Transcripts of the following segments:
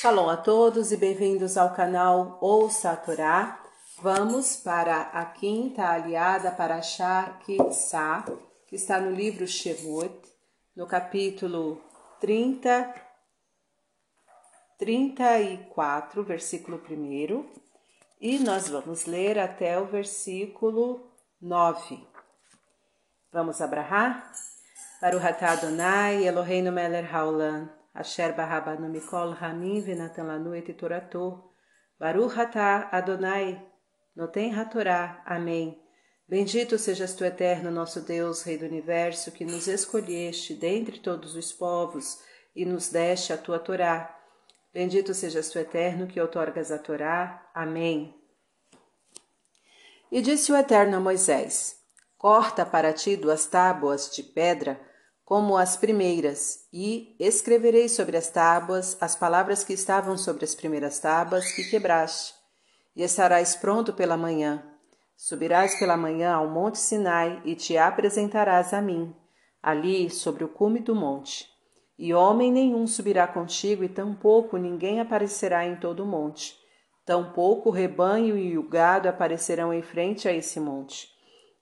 Shalom a todos e bem-vindos ao canal Ouça a Torá. Vamos para a quinta aliada para achar que está no livro Shemot, no capítulo 30, 34, versículo 1, e nós vamos ler até o versículo 9. Vamos abrahar? Para o Hatá Adonai, Eloheinu Meler Haolam, Asher Barabanu Mikol Hamim Venatan Lanu et Torato, Baruch Hatá Adonai, Noten Hatorá. Amém. Bendito sejas tu, eterno nosso Deus, Rei do Universo, que nos escolheste dentre todos os povos e nos deste a tua Torá. Bendito sejas tu, eterno, que outorgas a Torá. Amém. E disse o Eterno a Moisés: Corta para ti duas tábuas de pedra, como as primeiras, e escreverei sobre as tábuas as palavras que estavam sobre as primeiras tábuas que quebraste. E estarás pronto pela manhã. Subirás pela manhã ao monte Sinai e te apresentarás a mim, ali sobre o cume do monte. E homem nenhum subirá contigo, e tampouco ninguém aparecerá em todo o monte. Tampouco o rebanho e o gado aparecerão em frente a esse monte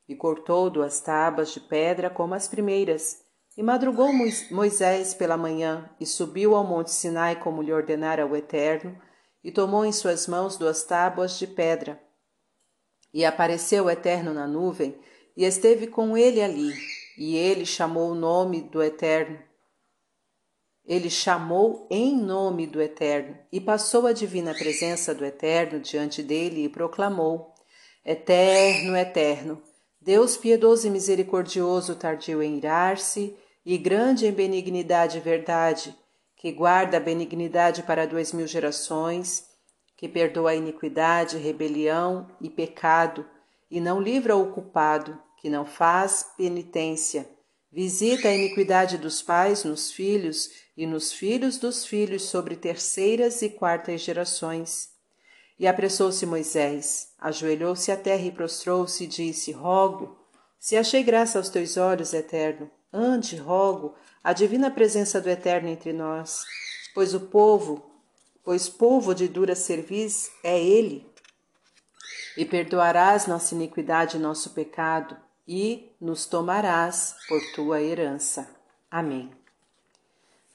e cortou duas tábuas de pedra como as primeiras. E madrugou Moisés pela manhã, e subiu ao monte Sinai como lhe ordenara o Eterno, e tomou em suas mãos duas tábuas de pedra. E apareceu o Eterno na nuvem, e esteve com ele ali, e ele chamou o nome do Eterno. Ele chamou em nome do Eterno, e passou a divina presença do Eterno diante dele e proclamou: Eterno, Eterno, Deus piedoso e misericordioso, tardio em irar-se, e grande em benignidade e verdade, que guarda a benignidade para duas mil gerações, que perdoa a iniquidade, rebelião e pecado, e não livra o culpado, que não faz penitência, visita a iniquidade dos pais nos filhos e nos filhos dos filhos sobre terceiras e quartas gerações. E apressou-se Moisés, ajoelhou-se à terra e prostrou-se e disse: Rogo, se achei graça aos teus olhos, Eterno, ande, rogo, a divina presença do Eterno entre nós, pois o povo, pois povo de dura cerviz é ele. E perdoarás nossa iniquidade e nosso pecado, e nos tomarás por tua herança. Amém.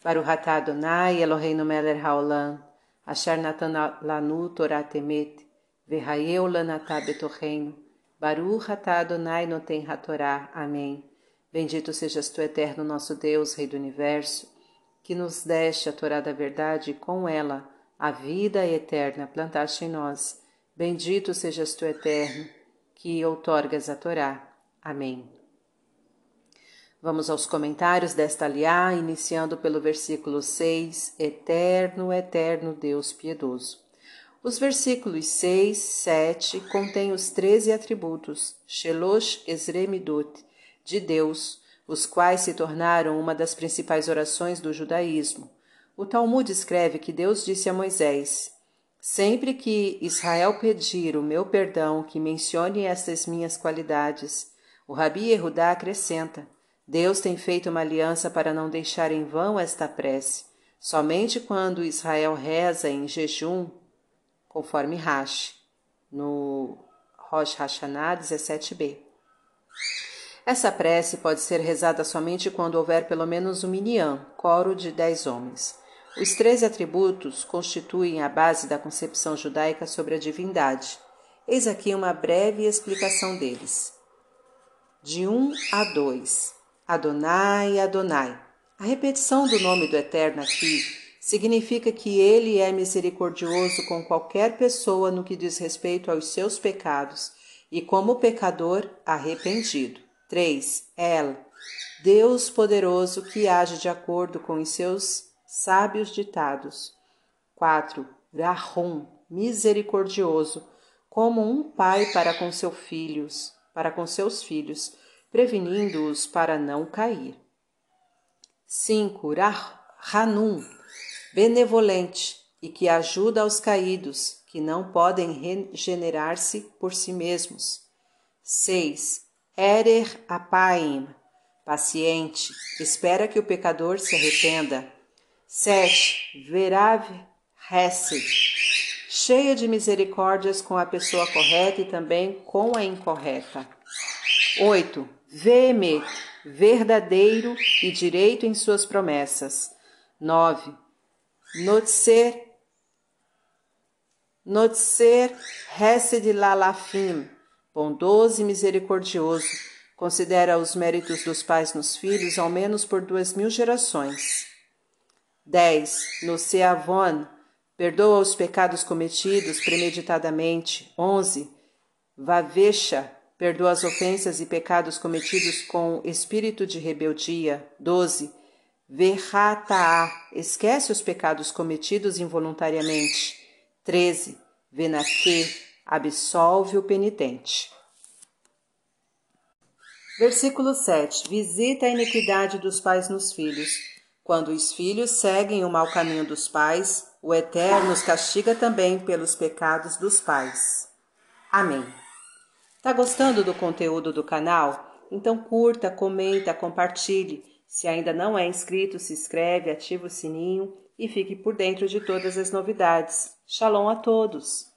Para o Ratá Adonai, Eloheinu Meler Haolam, Asher Natan Lanu Torah Temet, Verraeu Lanatá Betorreino, Baruch Atá Adonai Noten Hatorá. Amém. Bendito sejas tu, eterno nosso Deus, Rei do Universo, que nos deste a Torá da verdade e com ela a vida eterna plantaste em nós. Bendito sejas tu, eterno, que outorgas a Torá. Amém. Vamos aos comentários desta aliá, iniciando pelo versículo 6, Eterno, Eterno Deus piedoso. Os versículos 6, 7 contêm os treze atributos, Shelosh Esremidot, de Deus, os quais se tornaram uma das principais orações do judaísmo. O Talmud escreve que Deus disse a Moisés: Sempre que Israel pedir o meu perdão, que mencione estas minhas qualidades. O Rabi Yehudá acrescenta: Deus tem feito uma aliança para não deixar em vão esta prece. Somente quando Israel reza em jejum, conforme Rashi, no Rosh Hashanah 17b. Essa prece pode ser rezada somente quando houver pelo menos um minyan, coro de dez homens. Os três atributos constituem a base da concepção judaica sobre a divindade. Eis aqui uma breve explicação deles. De 1 um a 2. Adonai, Adonai. A repetição do nome do Eterno aqui significa que ele é misericordioso com qualquer pessoa no que diz respeito aos seus pecados e como pecador arrependido. 3. El, Deus poderoso que age de acordo com os seus sábios ditados. 4. Rahum, misericordioso, como um pai para com seus filhos, para com seus filhos prevenindo-os para não cair. 5. Hanum, benevolente e que ajuda aos caídos, que não podem regenerar-se por si mesmos. 6. Erer apaim, paciente, espera que o pecador se arrependa. 7. Verav Hesed, cheia de misericórdias com a pessoa correta e também com a incorreta. 8. Veemet, verdadeiro e direito em suas promessas. 9. Notser, Notser Hesed Lalafim, bondoso e misericordioso, considera os méritos dos pais nos filhos ao menos por duas mil gerações. 10. No Seavon, perdoa os pecados cometidos premeditadamente. 11. Vavesha, perdoa as ofensas e pecados cometidos com espírito de rebeldia. 12. Verrataá, esquece os pecados cometidos involuntariamente. 13. Venaque, absolve o penitente. Versículo 7. Visita a iniquidade dos pais nos filhos. Quando os filhos seguem o mau caminho dos pais, o Eterno os castiga também pelos pecados dos pais. Amém. Tá gostando do conteúdo do canal? Então curta, comenta, compartilhe. Se ainda não é inscrito, se inscreve, ativa o sininho e fique por dentro de todas as novidades. Shalom a todos!